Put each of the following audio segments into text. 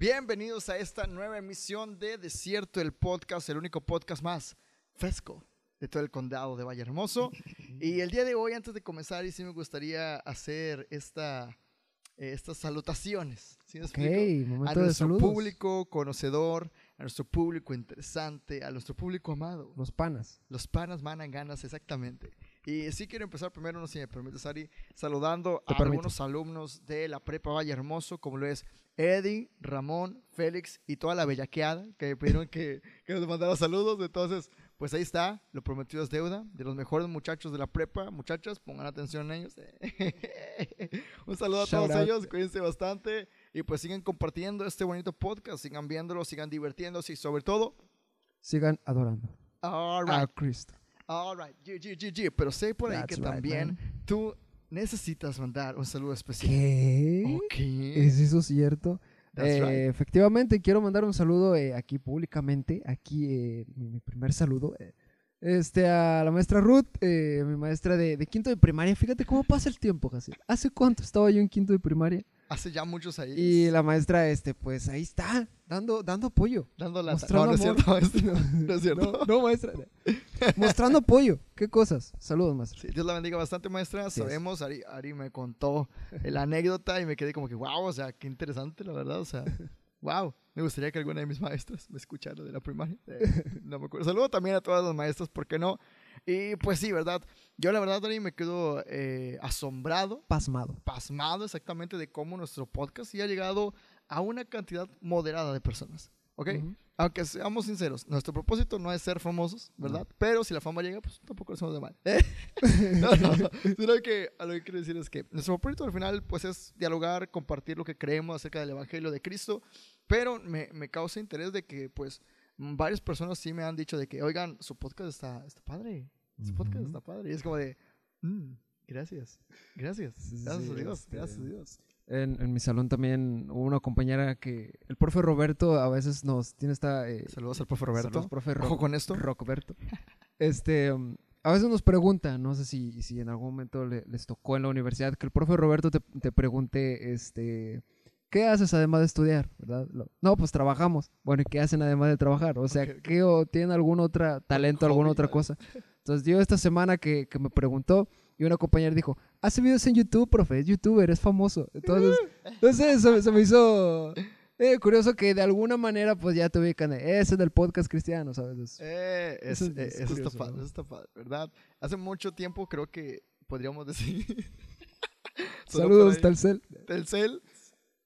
Bienvenidos a esta nueva emisión de Desierto, el podcast, el único podcast más fresco de todo el condado de Valle Hermoso. Y el día de hoy, antes de comenzar, y sí me gustaría hacer esta, eh, estas salutaciones. ¿sí me explico? Ok, momento a de nuestro saludos. público conocedor, a nuestro público interesante, a nuestro público amado. Los panas. Los panas manan ganas, exactamente. Y sí quiero empezar primero, no sé si me permites, Ari, saludando a algunos alumnos de la Prepa Valle Hermoso, como lo es Eddie, Ramón, Félix y toda la bellaqueada que me pidieron que, que nos mandara saludos. Entonces, pues ahí está, lo prometido es deuda, de los mejores muchachos de la prepa. Muchachas, pongan atención en ellos. Un saludo a Shout todos out. ellos, cuídense bastante. Y pues sigan compartiendo este bonito podcast, sigan viéndolo, sigan divirtiéndose y sobre todo, Sigan adorando all a Cristo. All right. Pero sé por ahí That's que right, también man. tú necesitas mandar un saludo especial. ¿Qué? Ok. ¿Es eso cierto? That's Eh, right. Efectivamente, quiero mandar un saludo eh, aquí públicamente, aquí eh, mi, primer saludo, eh, este, a la maestra Ruth, eh, mi maestra de, de quinto de primaria. Fíjate cómo pasa el tiempo, Jacir. ¿Hace cuánto estaba yo en quinto de primaria? Hace ya muchos ahí. Y la maestra, este, pues ahí está, dando, dando apoyo. Dando la... mostrando No, no es cierto, maestro. No es cierto. No, no, maestra. Mostrando apoyo. ¿Qué cosas? Saludos, maestra. Sí, Dios la bendiga bastante, maestra. Sabemos, Ari, Ari me contó la anécdota y me quedé como que, wow, o sea, qué interesante, la verdad. O sea, wow. Me gustaría que alguna de mis maestras me escuchara de la primaria. Eh, no me acuerdo. Saludo también a todas las maestras, ¿por qué no? Y pues sí, ¿verdad? Yo la verdad, Ari, me quedo eh, asombrado Pasmado. pasmado exactamente de cómo nuestro podcast sí ha llegado a una cantidad moderada de personas. ¿Ok? Ujú. Aunque seamos sinceros, nuestro propósito no es ser famosos, ¿verdad? Pero si la fama llega, pues tampoco lo hacemos de mal. no, no, sino que a lo que quiero decir es que nuestro propósito al final, pues es dialogar, compartir lo que creemos acerca del Evangelio de Cristo, pero me, me causa interés de que, pues, varias personas sí me han dicho de que, oigan, su podcast está, está padre, su podcast está padre. Y es como de, "Mm, gracias, gracias, gracias sí, a Dios, este, gracias a Dios. En, en mi salón también hubo una compañera que el profe Roberto a veces nos tiene esta... eh, Saludos al profe Roberto. saludos, profe Ojo Ro- con esto. Roberto. Este, um, a veces nos pregunta, no sé si, si en algún momento le- les tocó en la universidad, que el profe Roberto te, te pregunte, este, ¿qué haces además de estudiar? ¿Verdad? No, pues trabajamos. Bueno, ¿y qué hacen además de trabajar? O sea. ¿qué o tienen algún otro talento, alguna otra cosa? Entonces, yo esta semana que, que me preguntó, y una compañera dijo, hace videos en YouTube, profe, es youtuber, es famoso. Entonces, entonces eso se me hizo eh, curioso que de alguna manera pues ya te ubican, ese del podcast cristiano, ¿sabes? Es- Eh, es- Eso eh, es eso, curioso, está padre, ¿no? eso está padre, ¿verdad? Hace mucho tiempo creo que podríamos decir... Saludos. Telcel. Telcel,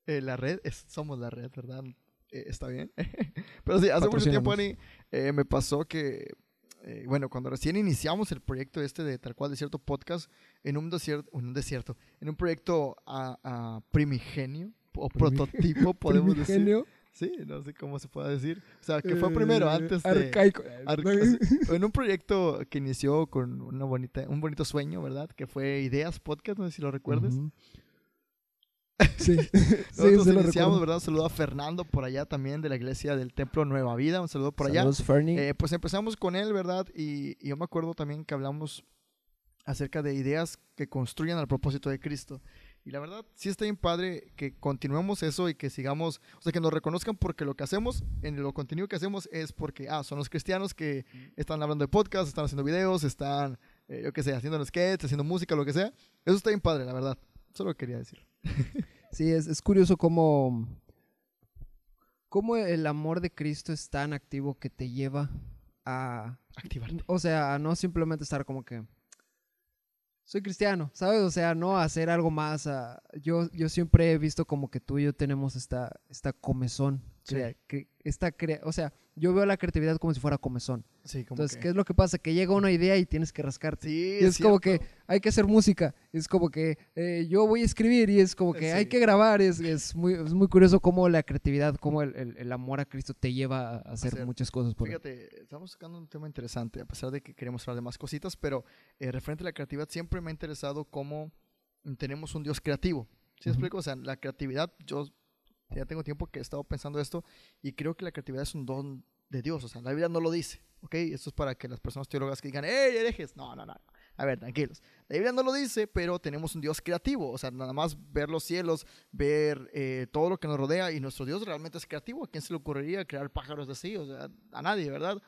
eh, la red, es- somos la red, ¿verdad? Eh, está bien. Pero sí, hace mucho tiempo, Ani, eh, me pasó que, eh, bueno, cuando recién iniciamos el proyecto este de tal cual desierto podcast, en un desierto, en un desierto, en un proyecto a, a primigenio o Primi- prototipo, podemos decir. Primigenio, Sí, no sé cómo se puede decir. O sea, que fue primero, eh, antes de... Arcaico. Ar- en un proyecto que inició con una bonita, un bonito sueño, ¿verdad? Que fue Ideas Podcast, no sé si lo recuerdes. Sí, sí, Nosotros sí lo iniciamos, recuerdo. ¿verdad? Un saludo a Fernando por allá también de la iglesia del Templo Nueva Vida. Un saludo por allá. Saludos, Fernie. Eh, pues empezamos con él, ¿verdad? Y, y yo me acuerdo también que hablamos acerca de ideas que construyan al propósito de Cristo. Y la verdad, sí está bien padre que continuemos eso y que sigamos, o sea, que nos reconozcan porque lo que hacemos, en lo contenido que hacemos es porque, ah, son los cristianos que están hablando de podcast, están haciendo videos, están, eh, yo qué sé, haciendo sketches, haciendo música, lo que sea. Eso está bien padre, la verdad. Solo quería decir. Sí, es, es curioso cómo, cómo el amor de Cristo es tan activo que te lleva a, Activarte. o sea, a no simplemente estar como que soy cristiano, ¿sabes? O sea, no a hacer algo más. a- yo, yo siempre he visto como que tú y yo tenemos esta, esta comezón. Sí. crea- que, esta crea- o sea, yo veo la creatividad como si fuera comezón. Sí, como Entonces, que- ¿qué es lo que pasa? Que llega una idea y tienes que rascarte. Sí, Y es como que hay que hacer música. Es como que eh, yo voy a escribir y es como que hay Sí. que grabar. Es, es, muy, es muy curioso cómo la creatividad, cómo el, el- el amor a Cristo te lleva a hacer, Hacer. muchas cosas. Por. Fíjate, estamos sacando un tema interesante, a pesar de que queremos hablar de más cositas, pero eh, referente a la creatividad, siempre me ha interesado cómo tenemos un Dios creativo. ¿Sí Ujú. explico? O sea, la creatividad, yo ya tengo tiempo que he estado pensando esto y creo que la creatividad es un don de Dios. O sea, la Biblia no lo dice, ¿ok? Esto es para que las personas teólogas que digan, ¡Ey, herejes! No, no, no. A ver, tranquilos. La Biblia no lo dice, pero tenemos un Dios creativo. O sea, nada más ver los cielos, ver eh, todo lo que nos rodea y nuestro Dios realmente es creativo. ¿A quién se le ocurriría crear pájaros así? O sea, a nadie, ¿verdad?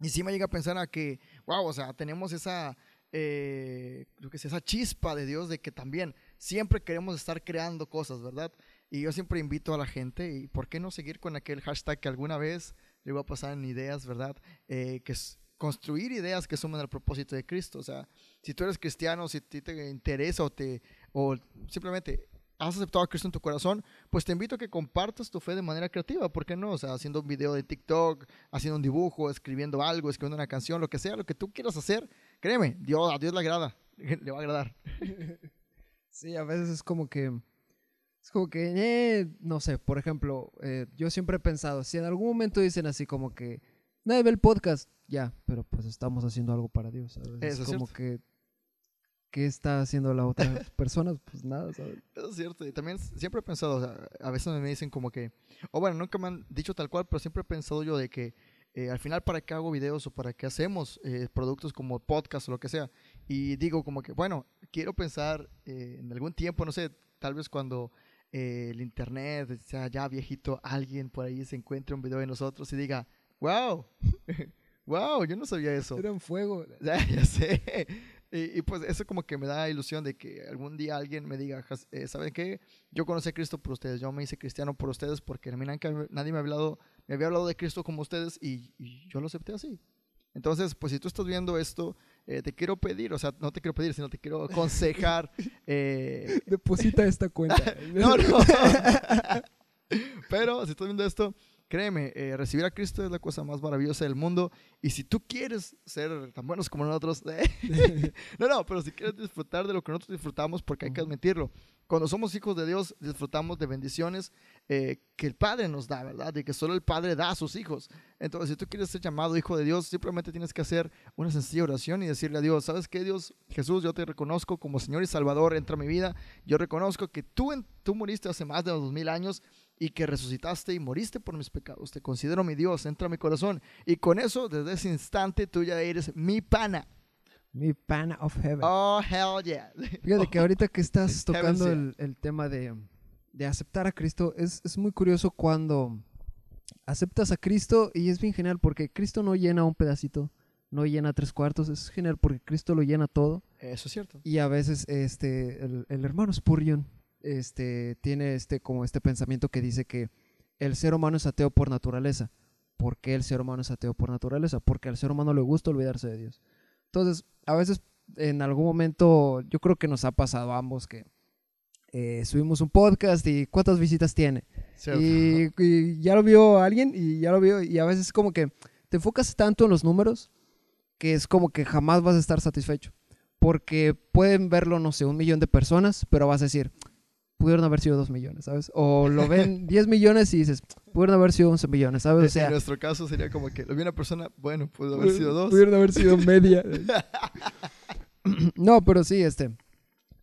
Y sí me llega a pensar a que, wow, o sea, tenemos esa, eh, creo que es esa chispa de Dios de que también siempre queremos estar creando cosas, ¿verdad? Y yo siempre invito a la gente, y por qué no seguir con aquel hashtag que alguna vez le iba a pasar en ideas, ¿verdad? Eh, que es construir ideas que sumen al propósito de Cristo. O sea, si tú eres cristiano, si te interesa o, te, o simplemente has aceptado a Cristo en tu corazón, pues te invito a que compartas tu fe de manera creativa, ¿por qué no? O sea, haciendo un video de TikTok, haciendo un dibujo, escribiendo algo, escribiendo una canción, lo que sea, lo que tú quieras hacer, créeme, Dios, a Dios le agrada, le va a agradar. Sí, a veces es como que, es como que, eh, no sé, por ejemplo, eh, yo siempre he pensado, si en algún momento dicen así como que, nadie ve el podcast, ya, pero pues estamos haciendo algo para Dios, ¿sabes? Eso es como cierto. que, ¿qué está haciendo la otra persona? Pues nada, ¿sabes? Eso es cierto. Y también siempre he pensado, o sea, a veces me dicen como que, o bueno, nunca me han dicho tal cual, pero siempre he pensado yo de que eh, al final para qué hago videos o para qué hacemos eh, productos como podcast o lo que sea. Y digo como que, bueno, quiero pensar eh, en algún tiempo, no sé, tal vez cuando eh, el internet sea ya viejito, alguien por ahí se encuentre un video de nosotros y diga, wow, wow, yo no sabía eso. Era un fuego. Ya, ya sé. Y, y, pues eso como que me da ilusión de que algún día alguien me diga, "Jas- eh, ¿saben qué? Yo conocí a Cristo por ustedes, yo me hice cristiano por ustedes porque a mí nadie me había hablado, me había hablado de Cristo como ustedes y, y yo lo acepté así. Entonces, pues si tú estás viendo esto, eh, te quiero pedir, o sea, no te quiero pedir, sino te quiero aconsejar. eh, Deposita esta cuenta. no, no. Pero si estás viendo esto, créeme, eh, recibir a Cristo es la cosa más maravillosa del mundo. Y si tú quieres ser tan buenos como nosotros, no, no, pero si quieres disfrutar de lo que nosotros disfrutamos, porque hay que admitirlo, cuando somos hijos de Dios, disfrutamos de bendiciones eh, que el Padre nos da, ¿verdad? Y que solo el Padre da a sus hijos. Entonces, si tú quieres ser llamado hijo de Dios, simplemente tienes que hacer una sencilla oración y decirle a Dios, ¿sabes qué, Dios? Jesús, yo te reconozco como Señor y Salvador, entra a mi vida. Yo reconozco que tú, en- tú moriste hace más de dos mil años y que resucitaste y moriste por mis pecados. Te considero mi Dios, entra a mi corazón. Y con eso, desde ese instante, tú ya eres mi pana. Mi pana of heaven. Oh, hell yeah. Fíjate que ahorita que estás tocando el, el tema de, de aceptar a Cristo, es, es muy curioso cuando aceptas a Cristo y es bien genial porque Cristo no llena un pedacito, no llena tres cuartos, es genial porque Cristo lo llena todo Eso es cierto. y a veces este el, el hermano Spurgeon este tiene este como este pensamiento que dice que el ser humano es ateo por naturaleza. ¿Por qué el ser humano es ateo por naturaleza? Porque al ser humano le gusta olvidarse de Dios. Entonces, a veces en algún momento, yo creo que nos ha pasado a ambos que eh, subimos un podcast y ¿cuántas visitas tiene? Y, y ya lo vio alguien y ya lo vio y a veces es como que te enfocas tanto en los números que es como que jamás vas a estar satisfecho. Porque pueden verlo, no sé, un millón de personas, pero vas a decir, pudieron haber sido dos millones, ¿sabes? O lo ven 10 millones y dices, pudieron haber sido 11 millones, ¿sabes? O en sea, nuestro caso sería como que lo vi una persona, bueno, pudo haber sido dos. Pudieron haber sido media. no, pero sí, este.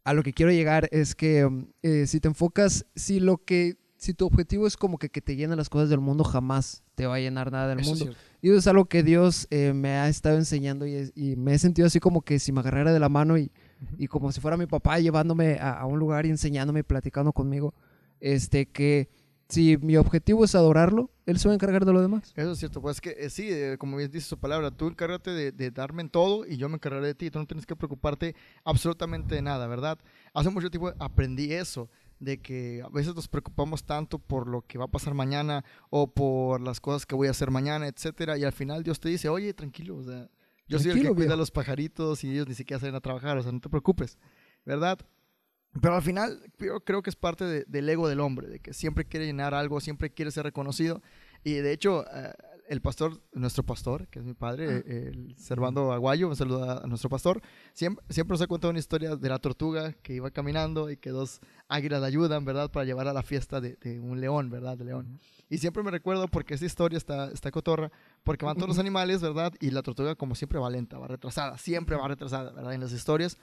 A lo que quiero llegar es que eh, si te enfocas, si lo que. Si tu objetivo es como que, que te llenen las cosas del mundo, jamás te va a llenar nada del Eso es mundo. cierto. Y eso es algo que Dios eh, me ha estado enseñando y, es- y me he sentido así como que si me agarrara de la mano y, y como si fuera mi papá llevándome a, un lugar y enseñándome y platicando conmigo, este, que si mi objetivo es adorarlo, Él se va a encargar de lo demás. Eso es cierto, pues que eh, sí, eh, como bien dice su palabra, tú encárgate de, de darme en todo y yo me encargaré de ti, tú no tienes que preocuparte absolutamente de nada, ¿verdad? Hace mucho tiempo aprendí eso, de que a veces nos preocupamos tanto por lo que va a pasar mañana o por las cosas que voy a hacer mañana, etcétera, y al final Dios te dice, oye, tranquilo, o sea, yo soy el que cuida a los pajaritos y ellos ni siquiera salen a trabajar, o sea, no te preocupes, ¿verdad? Pero al final yo creo que es parte de- del ego del hombre, de que siempre quiere llenar algo, siempre quiere ser reconocido. Y de hecho, eh, el pastor, nuestro pastor, que es mi padre, eh, el Servando Aguayo, un saludo a, nuestro pastor, siempre, siempre nos ha contado una historia de la tortuga que iba caminando y que dos águilas le ayudan, ¿verdad? Para llevar a la fiesta de, de un león, ¿verdad? De león. Y siempre me recuerdo porque esa historia está, está cotorra, porque van todos los animales, ¿verdad? Y la tortuga como siempre va lenta, va retrasada, siempre va retrasada, ¿verdad? En las historias.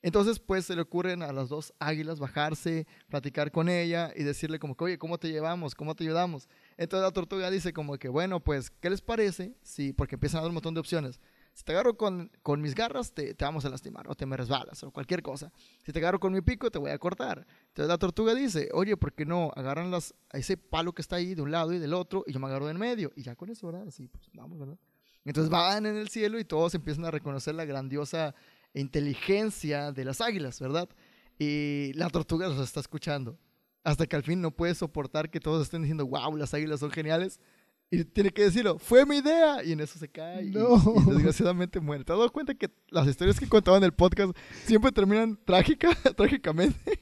Entonces, pues se le ocurren a las dos águilas bajarse, platicar con ella y decirle como que, oye, ¿cómo te llevamos? ¿Cómo te ayudamos? Entonces la tortuga dice como que, bueno, pues, ¿qué les parece? Sí, porque empiezan a dar un montón de opciones. Si te agarro con, con mis garras, te, te vamos a lastimar o te me resbalas o cualquier cosa. Si te agarro con mi pico, te voy a cortar. Entonces la tortuga dice, oye, ¿por qué no agarran las, a ese palo que está ahí de un lado y del otro y yo me agarro de en medio? Y ya con eso, ¿verdad? Así, pues vamos, ¿verdad? Entonces van en el cielo y todos empiezan a reconocer la grandiosa inteligencia de las águilas, ¿verdad? Y la tortuga los está escuchando. Hasta que al fin no puede soportar que todos estén diciendo, wow, las águilas son geniales. Y tiene que decirlo, fue mi idea. Y en eso se cae. y- No. Y, desgraciadamente muere. ¿Te has dado cuenta que las historias que contaba en el podcast siempre terminan trágica, trágicamente?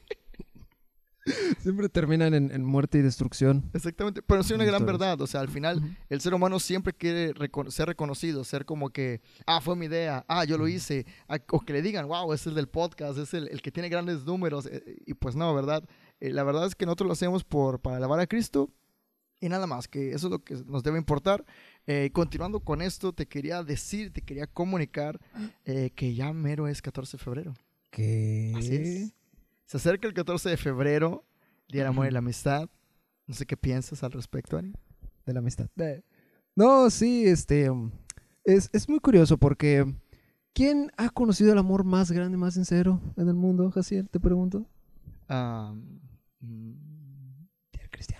Siempre terminan en, en muerte y destrucción. Exactamente. Pero sí una gran verdad. O sea, al final el ser humano siempre quiere recono- ser reconocido, ser como que, ah, fue mi idea, ah, yo lo hice, ah, o que le digan, wow, es el del podcast, es el, el que tiene grandes números, eh, y pues no, ¿verdad? Eh, la verdad es que nosotros lo hacemos por, para alabar a Cristo y nada más, que eso es lo que nos debe importar. Eh, continuando con esto, te quería decir, te quería comunicar eh, que ya mero es 14 de febrero. ¿Qué? Así es. Se acerca el 14 de febrero, Día del Amor y la Amistad. No sé qué piensas al respecto, Ani. De la amistad. No, sí, este. um, Es, es muy curioso porque. ¿Quién ha conocido el amor más grande, más sincero en el mundo, Jaciel? Te pregunto. Del cristiano.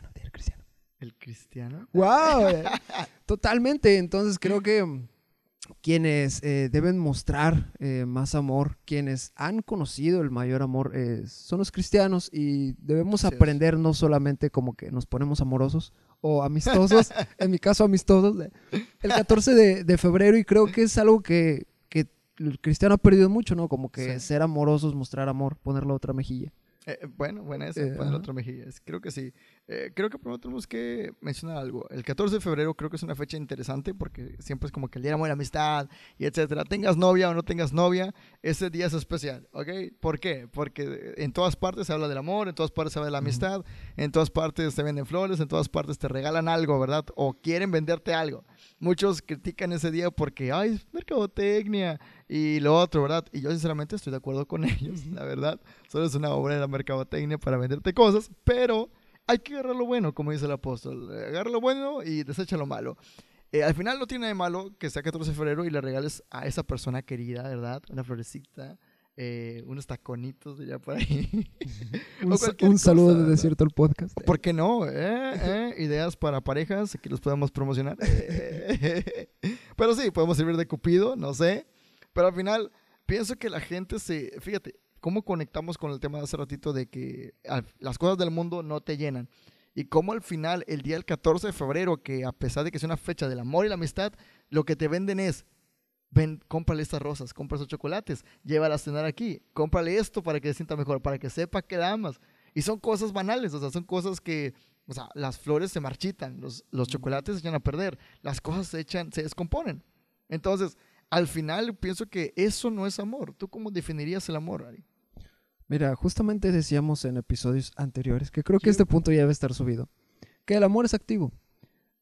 Cristiano. ¡Wow! eh, Totalmente. Entonces creo que mm, quienes eh, deben mostrar eh, más amor, quienes han conocido el mayor amor, eh, son los cristianos y debemos aprender no solamente como que nos ponemos amorosos o amistosos, en mi caso amistosos, el 14 de, de febrero y creo que es algo que, que el cristiano ha perdido mucho, ¿no? Como que Sí. ser amorosos, mostrar amor, poner la otra mejilla. Eh, eh, bueno, buena esa, Eh, poner ajá. otra mejilla. Creo que sí. Eh, creo que primero tenemos que mencionar algo. El 14 de febrero creo que es una fecha interesante porque siempre es como que el día de la buena amistad y etcétera. Tengas novia o no tengas novia, ese día es especial, ¿ok? ¿Por qué? Porque en todas partes se habla del amor, en todas partes se habla de la amistad, en todas partes te venden flores, en todas partes te regalan algo, ¿verdad? O quieren venderte algo. Muchos critican ese día porque, ay, es mercadotecnia y lo otro, ¿verdad? Y yo sinceramente estoy de acuerdo con ellos, la verdad. Solo es una obra de la mercadotecnia para venderte cosas, pero hay que agarrar lo bueno, como dice el apóstol. Agarra lo bueno y desecha lo malo. Eh, al final no tiene de malo que sea 14 de febrero y le regales a esa persona querida, ¿verdad? Una florecita, eh, unos taconitos de allá por ahí. Un, saludo de. Desierto el Podcast. ¿Por qué no? eh? ¿Eh? Ideas para parejas que los podemos promocionar. Pero sí, podemos servir de cupido, no sé. Pero al final, pienso que la gente se. Fíjate, ¿cómo conectamos con el tema de hace ratito de que al- las cosas del mundo no te llenan? Y cómo al final, el día del 14 de febrero, que a pesar de que es una fecha del amor y la amistad, lo que te venden es. Ven, cómprale estas rosas, compra esos chocolates, llévala a cenar aquí, cómprale esto para que se sienta mejor, para que sepa que la amas. Y son cosas banales, o sea, son cosas que, o sea, las flores se marchitan, los, los chocolates se echan a perder, las cosas se echan, se descomponen. Entonces, al final pienso que eso no es amor. ¿Tú cómo definirías el amor, Ari? Mira, justamente decíamos en episodios anteriores que creo que este punto ya debe estar subido, que el amor es activo.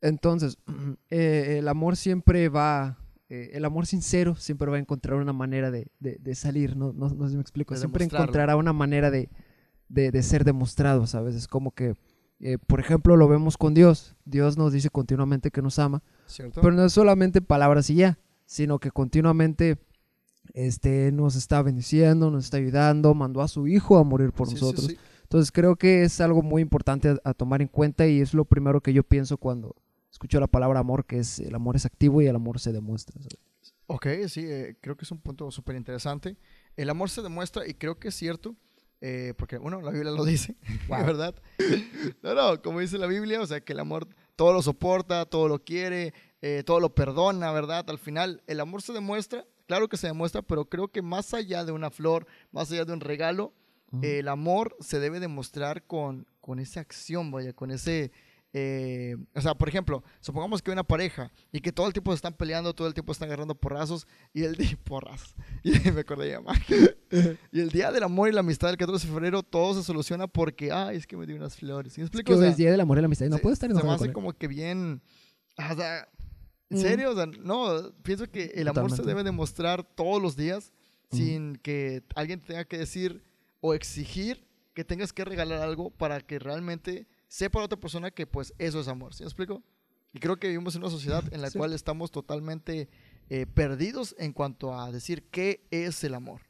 Entonces, eh, el amor siempre va, eh, el amor sincero siempre va a encontrar una manera de, de- de salir, ¿no? No, no sé si me explico, De siempre encontrará una manera de, de- ser demostrado, ¿sabes? Es como que, eh, por ejemplo, lo vemos con Dios. Dios nos dice continuamente que nos ama, ¿Cierto? pero no es solamente palabras y ya, sino que continuamente este, nos está bendiciendo, nos está ayudando, mandó a su hijo a morir por Sí, sí, nosotros. sí. Entonces creo que es algo muy importante a, a tomar en cuenta y es lo primero que yo pienso cuando escucho la palabra amor, que es el amor es activo y el amor se demuestra. ¿sabes? Ok, sí, eh, creo que es un punto súper interesante. El amor se demuestra y creo que es cierto, eh, porque, bueno, la Biblia lo dice, Wow. ¿verdad? No, no, como dice la Biblia, o sea, que el amor todo lo soporta, todo lo quiere, eh, todo lo perdona, ¿verdad? Al final, el amor se demuestra, claro que se demuestra, pero creo que más allá de una flor, más allá de un regalo, el amor se debe demostrar con, con esa acción, vaya, con ese... eh, o sea, por ejemplo, supongamos que hay una pareja y que todo el tiempo se están peleando, todo el tiempo están agarrando porrazos y el día porrazos. Y me acordé de. Y el día del amor y la amistad del 14 de febrero todo se soluciona porque, ay, es que me dio unas flores. ¿Sí me Es explico? que O sea, es Día del Amor y la Amistad no se- puedo estar Se me enojado hace con él. como que bien. O sea, ¿en Mm. serio? O sea, no, pienso que el amor se Totalmente. debe demostrar todos los días Ujú. sin que alguien te tenga que decir o exigir que tengas que regalar algo para que realmente sepa la otra persona que pues eso es amor. ¿Sí me explico? Y creo que vivimos en una sociedad en la Sí. cual estamos totalmente eh, perdidos en cuanto a decir qué es el amor.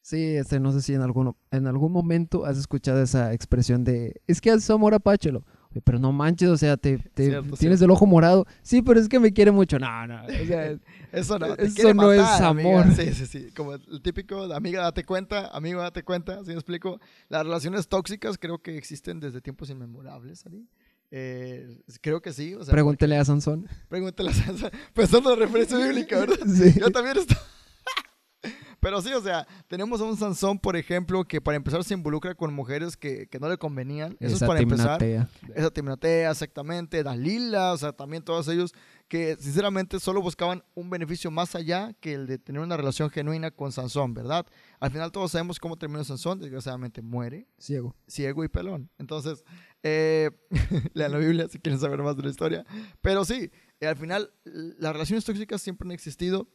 Sí, este, no sé si en algún, en algún momento has escuchado esa expresión de, es que haces amor apáchelo. Pero no manches, o sea, te, te- Cierto, tienes el ojo morado. Sí, pero es que me quiere mucho. No, no. O sea, Eso no, Eso no es amiga. amor. Sí, sí, sí. Como el típico, de, amiga, date cuenta, amigo, date cuenta. ¿Sí me explico? Las relaciones tóxicas creo que existen desde tiempos inmemorables, Ari. Eh, creo que sí. O sea, pregúntele a Sansón. Pregúntale a Sansa. Pensando en la referencia bíblica, ¿verdad? Sí. Yo también estoy. Pero sí, o sea, tenemos a un Sansón, por ejemplo, que para empezar se involucra con mujeres que, que no le convenían. Eso Esa es para empezar. Timnatea. Esa Timnatea, exactamente. Dalila, o sea, también todos ellos que sinceramente solo buscaban un beneficio más allá que el de tener una relación genuina con Sansón, ¿verdad? Al final todos sabemos cómo terminó Sansón, desgraciadamente muere, Ciego. ciego y pelón. Entonces, eh, lean la Biblia si quieren saber más de la historia. Pero sí, eh, al final las relaciones tóxicas siempre han existido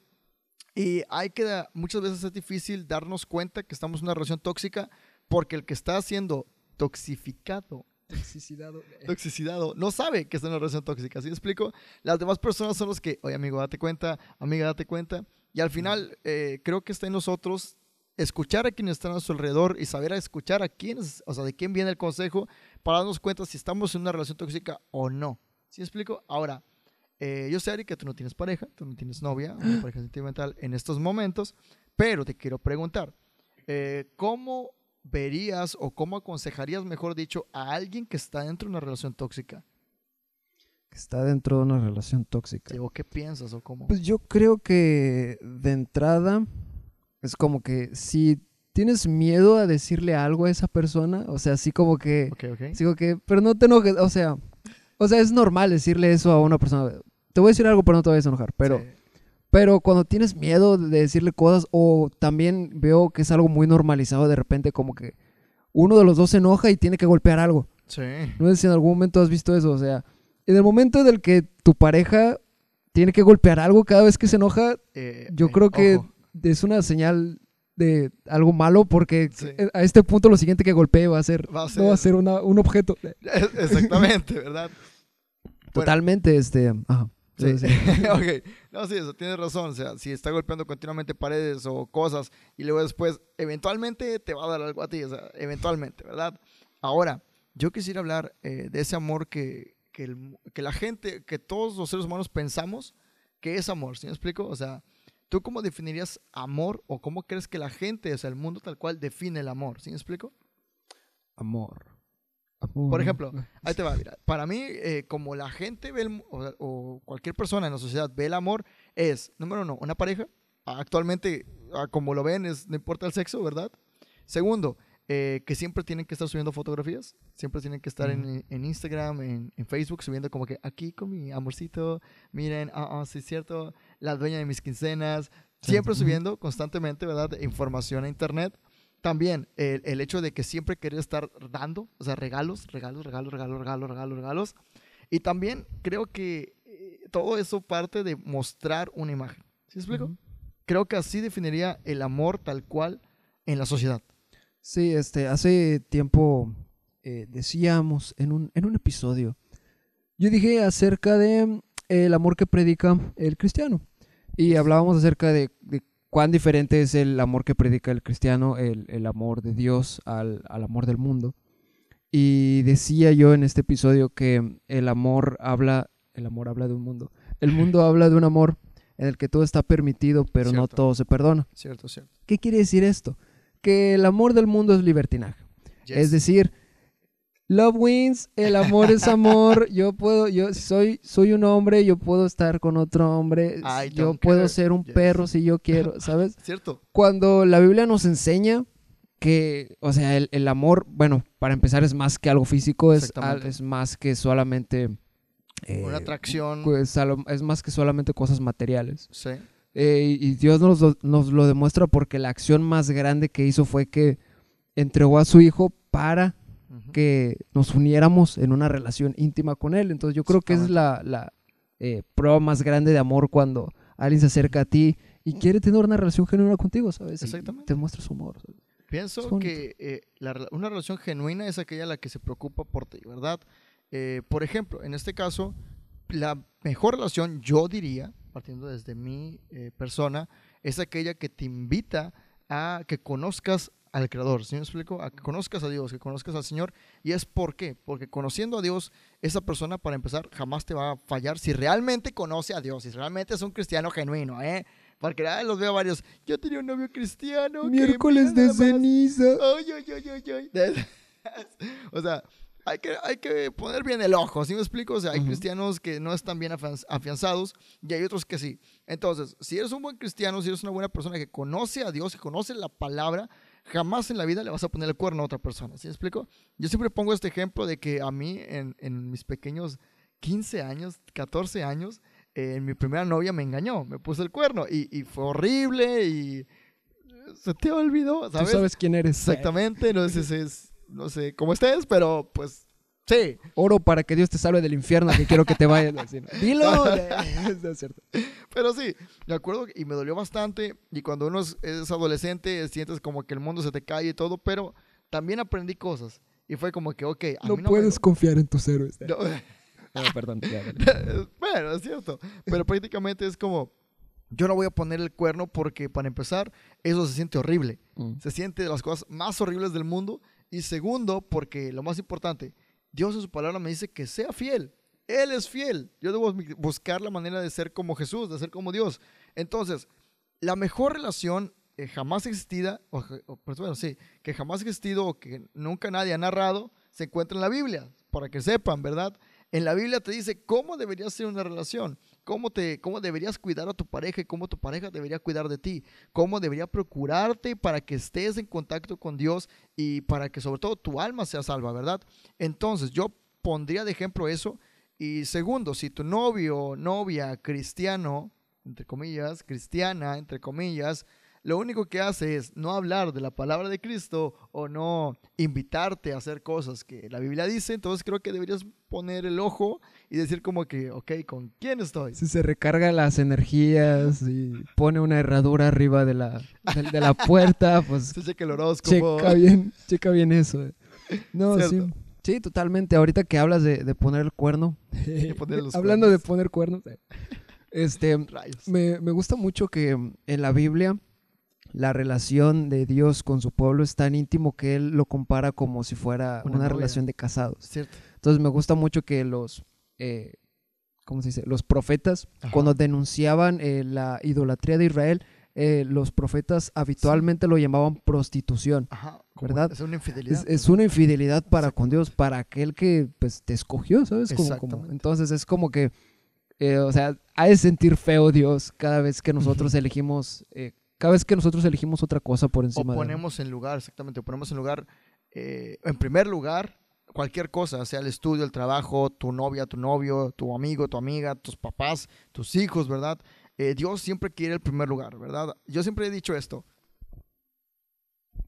y hay que, muchas veces es difícil darnos cuenta que estamos en una relación tóxica porque el que está siendo toxificado toxicidad no sabe que está en una relación tóxica. ¿Sí me explico? Las demás personas son los que, oye, amigo, date cuenta, amiga, date cuenta. Y al final, eh, creo que está en nosotros escuchar a quienes están a su alrededor y saber escuchar a quiénes, o sea, de quién viene el consejo para darnos cuenta si estamos en una relación tóxica o no. ¿Sí me explico? Ahora, eh, yo sé, Ari, que tú no tienes pareja, tú no tienes novia, una pareja sentimental en estos momentos, pero te quiero preguntar, eh, ¿cómo verías o cómo aconsejarías, mejor dicho, a alguien que está dentro de una relación tóxica? Que está dentro de una relación tóxica. ¿O qué piensas o cómo? Pues yo creo que de entrada es como que si tienes miedo a decirle algo a esa persona, o sea, así como que, ok, ok. así como que, pero no te enojes, o sea, o sea, es normal decirle eso a una persona. Te voy a decir algo, pero no te vayas a enojar, pero Sí. Pero cuando tienes miedo de decirle cosas, o también veo que es algo muy normalizado de repente, como que uno de los dos se enoja y tiene que golpear algo. Sí. No sé si en algún momento has visto eso. O sea, en el momento en el que tu pareja tiene que golpear algo cada vez que se enoja, Eh, yo eh, creo que ojo. es una señal de algo malo, porque Sí. a este punto lo siguiente que golpee va a ser, Va a no va a ser- ser una- un objeto. Exactamente, ¿verdad? Totalmente, este. Ajá. Sí. Sí, sí. ok. No, sí, eso tienes razón. O sea, si está golpeando continuamente paredes o cosas y luego después, eventualmente te va a dar algo a ti. O sea, eventualmente, ¿verdad? Ahora, yo quisiera hablar eh, de ese amor que, que, el- que la gente, que todos los seres humanos pensamos que es amor. ¿Sí me explico? O sea, ¿tú cómo definirías amor o cómo crees que la gente, o sea, el mundo tal cual define el amor? ¿Sí me explico? Amor. Por ejemplo, ahí te va, mira. Para mí, eh, como la gente ve, el- o, o cualquier persona en la sociedad ve el amor, es, número uno, una pareja. Actualmente, ah, como lo ven, es, no importa el sexo, ¿verdad? Segundo, eh, que siempre tienen que estar subiendo fotografías. Siempre tienen que estar en, en Instagram, en, en Facebook, subiendo como que aquí con mi amorcito, miren, ah, ah, sí es cierto, la dueña de mis quincenas. Siempre subiendo constantemente, ¿verdad? Información a internet. También el, el hecho de que siempre querer estar dando, o sea, regalos, regalos, regalos, regalos, regalos, regalos, regalos. Y también creo que eh, todo eso parte de mostrar una imagen. ¿Sí explico? Ujú. Creo que así definiría el amor tal cual en la sociedad. Sí, este, hace tiempo eh, decíamos en un, en un episodio, yo dije acerca de mm, el amor que predica el cristiano. Y hablábamos acerca de, de cuán diferente es el amor que predica el cristiano, el, el amor de Dios al, al amor del mundo. Y decía yo en este episodio que el amor habla, el amor habla de un mundo. El mundo habla de un amor en el que todo está permitido, pero no todo se perdona. Cierto, cierto. ¿Qué quiere decir esto? Que el amor del mundo es libertinaje. Yes. Es decir, love wins, el amor es amor. Yo puedo, yo soy, soy un hombre, yo puedo estar con otro hombre. I yo puedo care. ser un Yes. perro si yo quiero, ¿sabes? Cierto. Cuando la Biblia nos enseña que, o sea, el, el amor, bueno, para empezar es más que algo físico, es, es más que solamente... eh, Una atracción. pues, es más que solamente cosas materiales. Sí. Eh, y Dios nos lo, nos lo demuestra porque la acción más grande que hizo fue que entregó a su hijo para Que nos uniéramos en una relación íntima con él. Entonces yo creo que esa es la, la, eh, prueba más grande de amor cuando alguien se acerca a ti y quiere tener una relación genuina contigo, ¿sabes? Y Exactamente. te muestra su amor. ¿sabes? Es Pienso que eh, la una relación genuina es aquella la que se preocupa por ti, ¿verdad? Eh, por ejemplo, en este caso, la mejor relación, yo diría, partiendo desde mi eh, persona, es aquella que te invita a que conozcas al Creador, ¿sí me explico? A que conozcas a Dios, que conozcas al Señor. ¿Y es por qué? Porque conociendo a Dios, esa persona, para empezar, jamás te va a fallar si realmente conoce a Dios, si realmente es un cristiano genuino, ¿eh? Porque ah, los veo varios. Yo tenía un novio cristiano. que Miércoles de nada más. ceniza. Ay, ay, ay, ay, ay. o sea, hay que, hay que poner bien el ojo, ¿sí me explico? O sea, hay Ujú. cristianos que no están bien afianz- afianzados y hay otros que sí. Entonces, si eres un buen cristiano, si eres una buena persona que conoce a Dios, que conoce la palabra, jamás en la vida le vas a poner el cuerno a otra persona, ¿sí me explico? Yo siempre pongo este ejemplo de que a mí, en, en mis pequeños 15 años, 14 años, eh, mi primera novia me engañó, me puso el cuerno y, y fue horrible y se te olvidó, Tú ¿sabes? sabes quién eres. Exactamente, no sé, no sé cómo estés, pero pues sí. Oro para que Dios te salve del infierno, que quiero que te vayas. así, ¿no? Dilo. No es cierto. Pero sí, me acuerdo y me dolió bastante. Y cuando uno es, es adolescente, sientes como que el mundo se te cae y todo, pero también aprendí cosas. Y fue como que, ok, a No mí no puedes me... confiar en tus héroes. no- No, perdón. bueno, es cierto. Pero prácticamente es como, yo no voy a poner el cuerno porque, para empezar, eso se siente horrible. Mm. se siente de las cosas más horribles del mundo. Y segundo, porque lo más importante, Dios en su palabra me dice que sea fiel. Él es fiel. Yo debo buscar la manera de ser como Jesús, de ser como Dios. Entonces, la mejor relación eh, jamás existida, bueno, sí, que jamás existido o que nunca nadie ha narrado, se encuentra en la Biblia, para que sepan, ¿verdad? En la Biblia te dice cómo debería ser una relación, cómo, te, cómo deberías cuidar a tu pareja y cómo tu pareja debería cuidar de ti, cómo debería procurarte para que estés en contacto con Dios y para que sobre todo tu alma sea salva, ¿verdad? Entonces yo pondría de ejemplo eso. Y segundo, si tu novio novia cristiano, entre comillas, cristiana, entre comillas, lo único que hace es no hablar de la palabra de Cristo o no invitarte a hacer cosas que la Biblia dice, entonces creo que deberías poner el ojo y decir como que, ok, ¿con quién estoy? Si se recarga las energías y pone una herradura arriba de la, de, de la puerta, pues Se checa el horóscopo. checa bien, checa bien eso. eh. No, sí. Cierto. Sí, totalmente. Ahorita que hablas de, de poner el cuerno, poner los hablando de poner cuernos, eh, este, Rayos. me, me gusta mucho que en la Biblia la relación de Dios con su pueblo es tan íntimo que él lo compara como si fuera Una una, relación de casados. Cierto. Entonces me gusta mucho que los, eh, ¿cómo se dice? Los profetas, Ajá. cuando denunciaban eh, la idolatría de Israel, eh, los profetas habitualmente lo llamaban prostitución. Ajá. ¿Verdad? Es una infidelidad. Es, es una infidelidad para con Dios, para aquel que pues, te escogió, ¿sabes? Como- como- entonces es como que, eh, o sea, ha de sentir feo Dios cada vez que nosotros elegimos, eh, cada vez que nosotros elegimos otra cosa por o encima de... ponemos en lugar, exactamente, o ponemos en lugar, eh, en primer lugar, cualquier cosa, sea el estudio, el trabajo, tu novia, tu novio, tu amigo, tu amiga, tus papás, tus hijos, ¿verdad? Eh, Dios siempre quiere el primer lugar, ¿verdad? Yo siempre he dicho esto.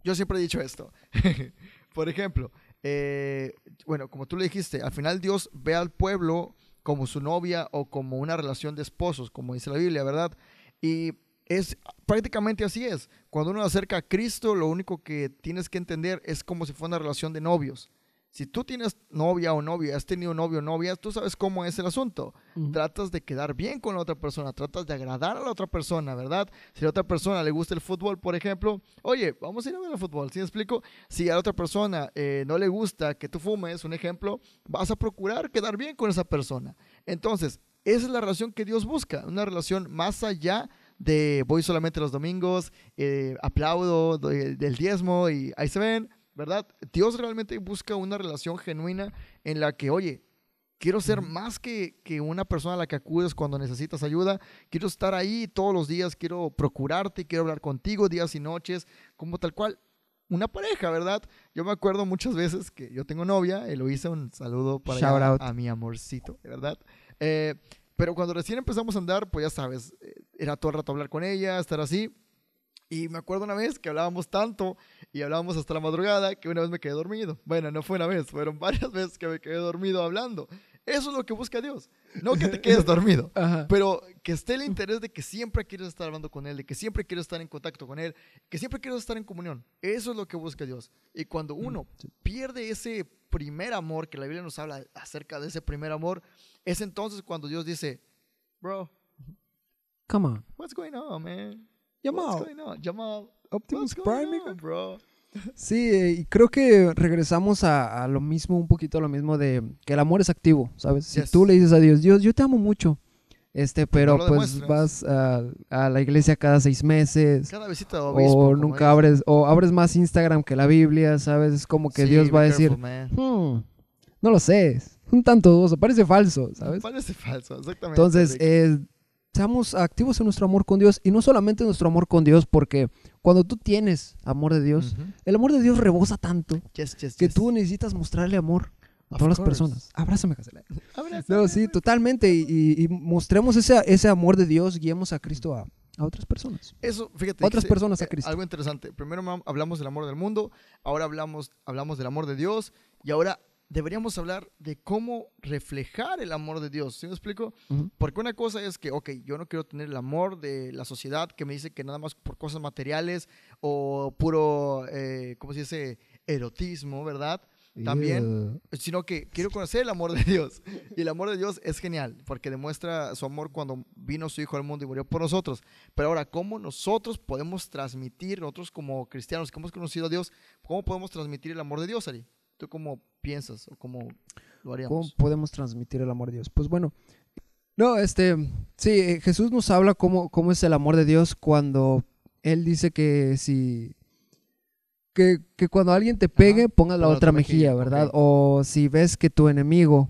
Yo siempre he dicho esto. Por ejemplo, eh, bueno, como tú le dijiste, al final Dios ve al pueblo como su novia o como una relación de esposos, como dice la Biblia, ¿verdad? Y es prácticamente así es. Cuando uno se acerca a Cristo, lo único que tienes que entender es como si fuera una relación de novios. Si tú tienes novia o novia, has tenido novio o novia, tú sabes cómo es el asunto. Tratas de quedar bien con la otra persona, tratas de agradar a la otra persona, ¿verdad? Si a la otra persona le gusta el fútbol, por ejemplo, oye, vamos a ir a ver el fútbol, ¿sí me explico? Si a la otra persona eh, no le gusta que tú fumes, un ejemplo, vas a procurar quedar bien con esa persona. Entonces, esa es la relación que Dios busca, una relación más allá de voy solamente los domingos, eh, aplaudo del diezmo y ahí se ven, ¿verdad? Dios realmente busca una relación genuina en la que, oye, quiero ser más que, que una persona a la que acudes cuando necesitas ayuda, quiero estar ahí todos los días, quiero procurarte, quiero hablar contigo días y noches, como tal cual. Una pareja, ¿verdad? Yo me acuerdo muchas veces que yo tengo novia, Eloisa, un saludo para a mi amorcito, ¿verdad? Eh, pero cuando recién empezamos a andar, pues ya sabes, eh, era todo el rato hablar con ella, estar así. Y me acuerdo una vez que hablábamos tanto y hablábamos hasta la madrugada que una vez me quedé dormido. Bueno, no fue una vez, fueron varias veces que me quedé dormido hablando. Eso es lo que busca Dios. No que te quedes dormido, Ajá. pero que esté el interés de que siempre quieres estar hablando con Él, de que siempre quieres estar en contacto con Él, que siempre quieres estar en comunión. Eso es lo que busca Dios. Y cuando uno pierde ese primer amor, que la Biblia nos habla acerca de ese primer amor, es entonces cuando Dios dice, bro, Come on. What's going on, man? Jamal. What's going on? Jamal. Optimus What's Prime, going hijo. on, bro? Sí, y creo que regresamos a, a lo mismo, un poquito a lo mismo de que el amor es activo, ¿sabes? Si Yes. tú le dices a Dios, Dios, yo te amo mucho, este, pero lo pues vas a, a la iglesia cada seis meses, Cada visita de obispo. o nunca dice. abres, o abres más Instagram que la Biblia, ¿sabes? Es como que Sí, Dios va a decir, careful. "Hmm, no lo sé, es un tanto dudoso, parece falso, ¿sabes? Parece falso, exactamente. Entonces, eh, seamos activos en nuestro amor con Dios y no solamente nuestro amor con Dios, porque cuando tú tienes amor de Dios, el amor de Dios rebosa tanto Yes, yes, que yes. tú necesitas mostrarle amor a Of todas las personas. Abrázame, Casela. No, sí, totalmente. Y, y- y mostremos ese, ese amor de Dios, guiemos a Cristo a, a otras personas. Eso, fíjate. Otras personas a eh, Cristo. Algo interesante. Primero hablamos del amor del mundo, ahora hablamos, hablamos del amor de Dios y ahora deberíamos hablar de cómo reflejar el amor de Dios. ¿Sí me explico? Ujú. Porque una cosa es que, ok, yo no quiero tener el amor de la sociedad que me dice que nada más por cosas materiales o puro, eh, ¿cómo se dice? Erotismo, ¿verdad? También, Yeah. sino que quiero conocer el amor de Dios. Y el amor de Dios es genial, porque demuestra su amor cuando vino su Hijo al mundo y murió por nosotros. Pero ahora, ¿cómo nosotros podemos transmitir, nosotros como cristianos que hemos conocido a Dios, cómo podemos transmitir el amor de Dios, Ari? ¿Tú cómo piensas o cómo lo ¿Cómo haríamos? podemos transmitir el amor de Dios? Pues bueno, no, este, sí, eh, Jesús nos habla cómo, cómo es el amor de Dios cuando Él dice que si, que, que cuando alguien te pegue, Ajá, pongas la otra otra mejilla, mejilla, ¿verdad? O si ves que tu enemigo,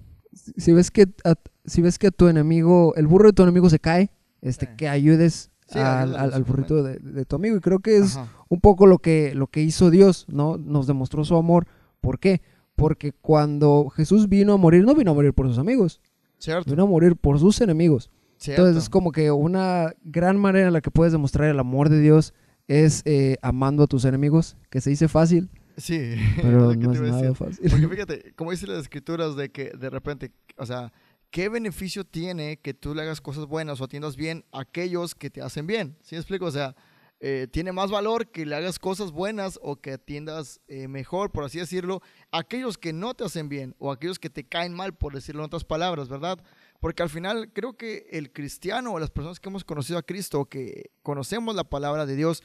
si- ves que, a- si ves que tu enemigo, el burro de tu enemigo se cae, este, Sí. que ayudes Sí, al, al- al burrito de, de tu amigo. Y creo que es Ajá. un poco lo que, lo que hizo Dios, ¿no? Nos demostró su amor. ¿Por qué? Porque cuando Jesús vino a morir, no vino a morir por sus amigos, Cierto. vino a morir por sus enemigos. cierto. Entonces es como que una gran manera en la que puedes demostrar el amor de Dios es eh, amando a tus enemigos, que se dice fácil, Sí, pero no es nada fácil. Porque fíjate, como dicen las escrituras de que de repente, o sea, ¿qué beneficio tiene que tú le hagas cosas buenas o atiendas bien a aquellos que te hacen bien? ¿Sí me explico? O sea, eh, tiene más valor que le hagas cosas buenas o que atiendas eh, mejor, por así decirlo, aquellos que no te hacen bien o aquellos que te caen mal, por decirlo en otras palabras, ¿verdad? Porque al final creo que el cristiano o las personas que hemos conocido a Cristo, que conocemos la palabra de Dios,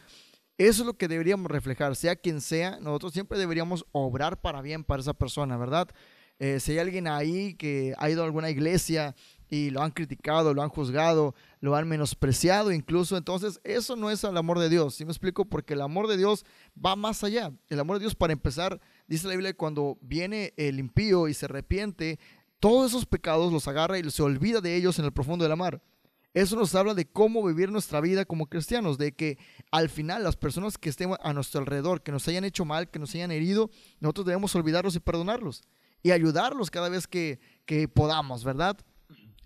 eso es lo que deberíamos reflejar, sea quien sea, nosotros siempre deberíamos obrar para bien para esa persona, ¿verdad? Eh, si hay alguien ahí que ha ido a alguna iglesia y lo han criticado, lo han juzgado, lo han menospreciado incluso, entonces eso no es el amor de Dios, ¿sí me explico? Porque el amor de Dios va más allá. El amor de Dios, para empezar, dice la Biblia, cuando viene el impío y se arrepiente, todos esos pecados los agarra y se olvida de ellos en el profundo de la mar. Eso nos habla de cómo vivir nuestra vida como cristianos, de que al final las personas que estén a nuestro alrededor, que nos hayan hecho mal, que nos hayan herido, nosotros debemos olvidarlos y perdonarlos y ayudarlos cada vez que, que podamos, ¿verdad?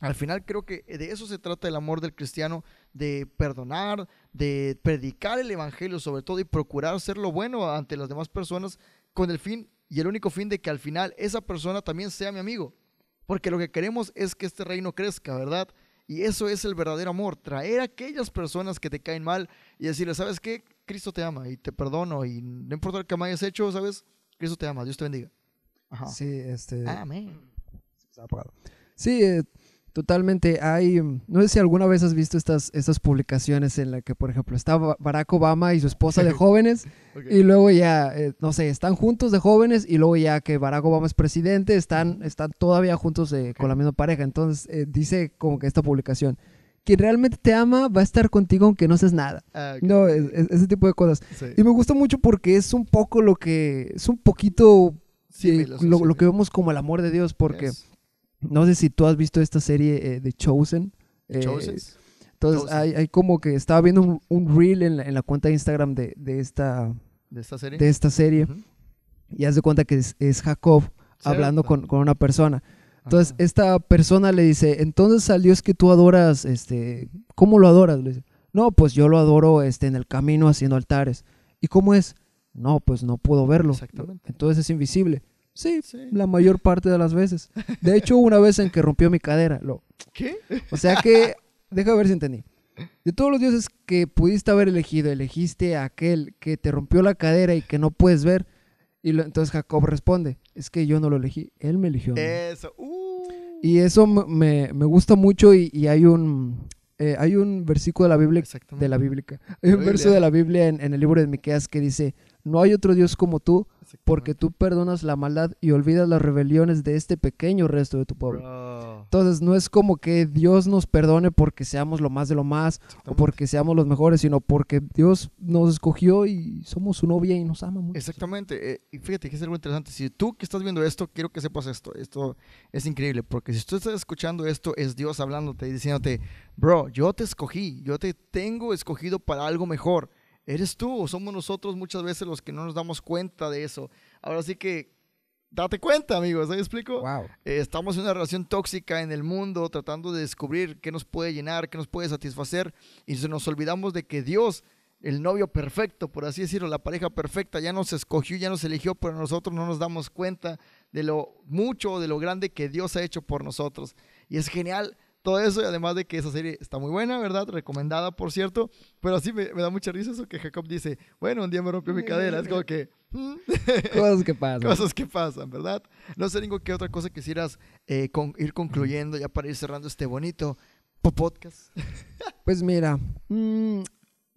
Al final creo que de eso se trata el amor del cristiano, de perdonar, de predicar el evangelio sobre todo y procurar hacer lo bueno ante las demás personas con el fin y el único fin de que al final esa persona también sea mi amigo. Porque lo que queremos es que este reino crezca, ¿verdad? Y eso es el verdadero amor, traer a aquellas personas que te caen mal y decirles, ¿sabes qué? Cristo te ama y te perdono y no importa lo que me hayas hecho, ¿sabes? Cristo te ama, Dios te bendiga. Ajá. Sí, este... Amén. Sí, eh, totalmente. Hay, mm, no sé si alguna vez has visto estas, estas publicaciones en la que, por ejemplo, está Ba- Barack Obama y su esposa de jóvenes y luego ya, eh, no sé, están juntos de jóvenes y luego ya que Barack Obama es presidente, están, están todavía juntos eh, con la misma pareja. Entonces eh, dice como que esta publicación, quien realmente te ama va a estar contigo aunque no seas nada. Ah. No, es- es- ese tipo de cosas. Sí. Y me gusta mucho porque es un poco lo que, es un poquito Sí, lo- que vemos como el amor de Dios porque... Yes. No sé si tú has visto esta serie eh, de Chosen. eh, Chosen. entonces, Chosen. hay, hay como que estaba viendo un, un reel en la, en la cuenta de Instagram de, de esta, de esta serie. de esta serie. Ujú. Y haz de cuenta que es, es Jacob hablando con, con una persona. Entonces, Ajá. esta persona le dice, entonces al Dios que tú adoras, este, ¿cómo lo adoras? Le dice, no, pues yo lo adoro este, en el camino haciendo altares. ¿Y cómo es? No, pues no puedo verlo. Exactamente. Entonces es invisible. Sí, Sí. la mayor parte de las veces. De hecho, una vez en que rompió mi cadera. Lo, ¿Qué? o sea que, déjame ver si entendí. De todos los dioses que pudiste haber elegido, elegiste a aquel que te rompió la cadera y que no puedes ver. Y lo- entonces Jacob responde, es que yo no lo elegí, él me eligió. a mí". Eso. Uh. Y eso me, me gusta mucho y, y hay un... eh, hay un versículo de la Biblia, Exactamente. de la bíblica, hay un verso de la Biblia en, en el libro de Miqueas que dice, no hay otro Dios como tú, porque tú perdonas la maldad y olvidas las rebeliones de este pequeño resto de tu pueblo. Bro. Entonces no es como que Dios nos perdone porque seamos lo más de lo más o porque seamos los mejores, sino porque Dios nos escogió y somos su novia y nos ama mucho. Exactamente. eh, y fíjate que es algo interesante. Si tú que estás viendo esto, quiero que sepas esto. Esto es increíble. Porque si tú estás escuchando esto, es Dios hablándote y diciéndote, bro, yo te escogí. Yo te tengo escogido para algo mejor. Eres tú somos nosotros muchas veces los que no nos damos cuenta de eso. Ahora sí que date cuenta, amigos. ¿Me explico? Wow. Eh, estamos en una relación tóxica en el mundo, tratando de descubrir qué nos puede llenar, qué nos puede satisfacer, y se nos olvidamos de que Dios, el novio perfecto, por así decirlo, la pareja perfecta, ya nos escogió, ya nos eligió, pero nosotros no nos damos cuenta de lo mucho, de lo grande que Dios ha hecho por nosotros. Y es genial todo eso, y además de que esa serie está muy buena, ¿verdad? Recomendada, por cierto, pero sí me, me da mucha risa eso que Jacob dice, bueno, un día me rompió mi cadera, es como que... mm, Cosas que pasan. cosas que pasan, ¿verdad? No sé, Ringo, ¿qué otra cosa quisieras eh, con- ir concluyendo ya para ir cerrando este bonito po- podcast? Pues mira, mm,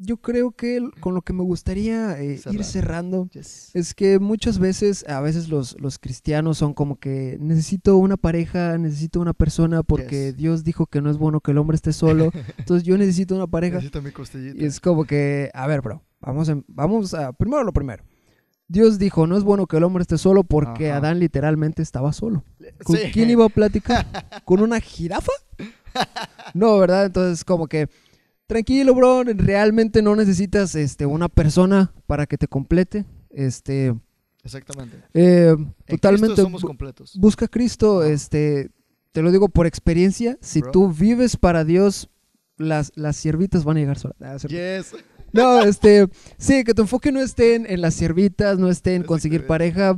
yo creo que con lo que me gustaría eh, Cerrar. ir cerrando Yes. es que muchas veces, a veces los, los cristianos son como que necesito una pareja, necesito una persona porque Yes. Dios dijo que no es bueno que el hombre esté solo, entonces yo necesito una pareja. Necesito mi costillita. Y es como que, a ver, bro, vamos, a, vamos a, primero lo primero. Dios dijo, no es bueno que el hombre esté solo porque Ajá. Adán literalmente estaba solo. ¿Con Sí. quién iba a platicar? ¿Con una jirafa? No, ¿verdad? Entonces, como que, tranquilo, bro, realmente no necesitas este, una persona para que te complete. Este, Exactamente. eh, En totalmente somos completos. busca a Cristo, este, te lo digo por experiencia, si Bro. tú vives para Dios, las, las siervitas van a llegar solas. Ah. Yes. No, este, sí, que tu enfoque no esté en, en las siervitas, no esté en conseguir pareja,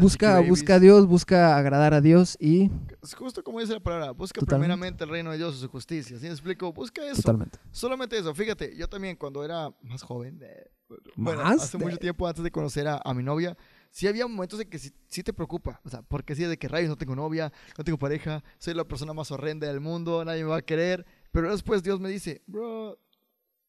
busca, busca a. Dios, busca agradar a Dios y Es justo como dice la palabra, busca Totalmente. primeramente el reino de Dios y su justicia. ¿Sí me explico? Busca eso. totalmente. Solamente eso. Fíjate, yo también cuando era más joven, eh, bueno, ¿Más? hace mucho tiempo antes de conocer a, a mi novia, sí había momentos en que sí, sí te preocupa. O sea, porque sí, de que rayos no tengo novia, no tengo pareja, soy la persona más horrenda del mundo, nadie me va a querer. Pero después Dios me dice, bro,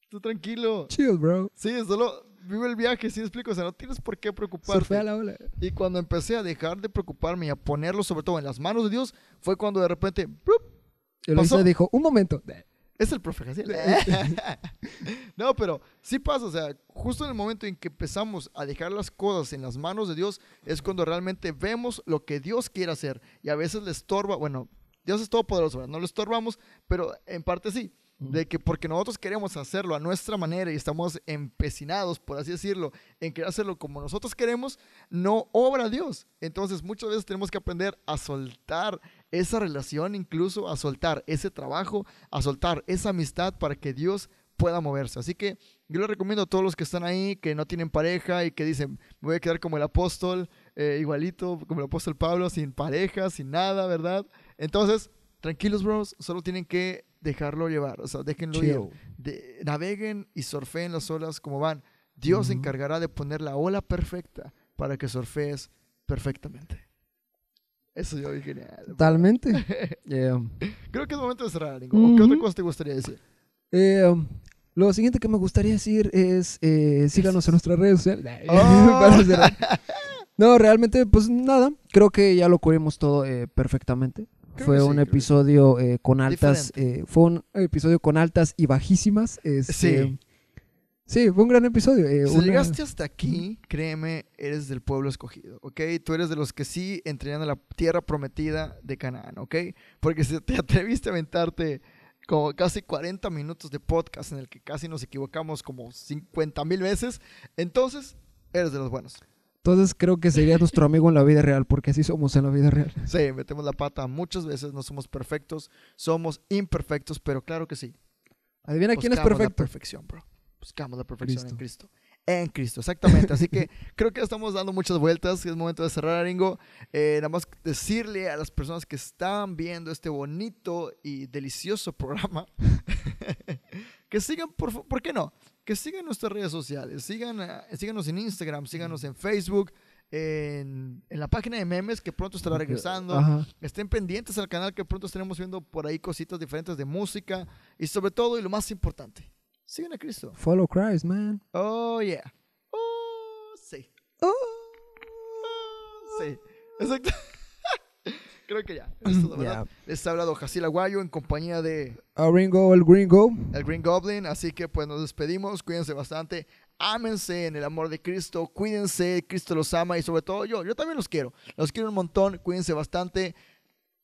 tú tranquilo. Chill, bro. Sí, solo vive el viaje, ¿sí me explico? O sea, no tienes por qué preocuparte. Surfea la ola. Y cuando empecé a dejar de preocuparme y a ponerlo sobre todo en las manos de Dios, fue cuando de repente, ¡plup! Eloisa pasó. dijo, un momento. Es el profe no, pero sí pasa, o sea, justo en el momento en que empezamos a dejar las cosas en las manos de Dios, es cuando realmente vemos lo que Dios quiere hacer. Y a veces le estorba, bueno, Dios es todopoderoso, ¿verdad? no lo estorbamos, pero en parte sí. De que porque nosotros queremos hacerlo a nuestra manera y estamos empecinados, por así decirlo, en querer hacerlo como nosotros queremos, no obra Dios. Entonces muchas veces tenemos que aprender a soltar esa relación, incluso a soltar ese trabajo, a soltar esa amistad para que Dios pueda moverse. Así que yo les recomiendo a todos los que están ahí, que no tienen pareja y que dicen, me voy a quedar como el apóstol, eh, igualito, como el apóstol Pablo, sin pareja, sin nada, ¿verdad? Entonces, tranquilos, bros, solo tienen que dejarlo llevar, o sea, déjenlo ir. De- naveguen y surfeen las olas como van. Dios se encargará de poner la ola perfecta para que surfees perfectamente. Eso yo dije genial. Totalmente. Yeah. Creo que es momento de cerrar, Nico. ¿O ¿Qué otra cosa te gustaría decir? Eh, um, lo siguiente que me gustaría decir es eh, síganos en nuestras redes sociales. Oh. No, realmente, pues nada. Creo que ya lo cubrimos todo eh, perfectamente. Creo fue sí, un episodio eh, con altas, eh, fue un episodio con altas y bajísimas. este, Sí. sí, fue un gran episodio. eh, Si una- llegaste hasta aquí, créeme, eres del pueblo escogido, ¿ok? Tú eres de los que sí entrarían a la tierra prometida de Canaán, ¿ok? Porque si te atreviste a aventarte como casi 40 minutos de podcast en el que casi nos equivocamos como 50 mil veces, entonces eres de los buenos. Entonces creo que sería nuestro amigo en la vida real, porque así somos en la vida real. Sí, metemos la pata muchas veces, no somos perfectos, somos imperfectos, pero claro que sí. Adivina quién es Buscamos la perfecto. perfección, bro. Buscamos la perfección en Cristo. En Cristo, exactamente. Así que creo que estamos dando muchas vueltas. Es momento de cerrar, Ringo. Eh, nada más decirle a las personas que están viendo este bonito y delicioso programa que sigan, por, ¿por qué no? Que sigan nuestras redes sociales. Sigan, síganos en Instagram, síganos en Facebook. en, en la página de memes que pronto estará regresando. Ajá. Estén pendientes al canal que pronto estaremos viendo por ahí cositas diferentes de música. Y sobre todo, y lo más importante, sigan a Cristo. Follow Christ, man. Oh, yeah. Oh, sí. Oh. Sí. Exacto. Creo que ya. Ya. Les ha hablado Jacil Aguayo en compañía de A Ringo, el gringo. el Green Goblin. Así que pues nos despedimos. Cuídense bastante. Ámense en el amor de Cristo. Cuídense. Cristo los ama. Y sobre todo yo. Yo también los quiero. Los quiero un montón. Cuídense bastante.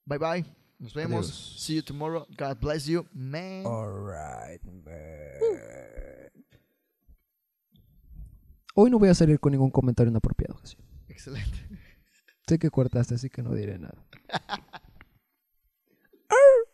Bye bye. Nos vemos. Adiós. See you tomorrow. God bless you. Man. Alright, man. Hoy no voy a salir con ningún comentario inapropiado. Excelente. Sé que cortaste, así que no diré nada. er.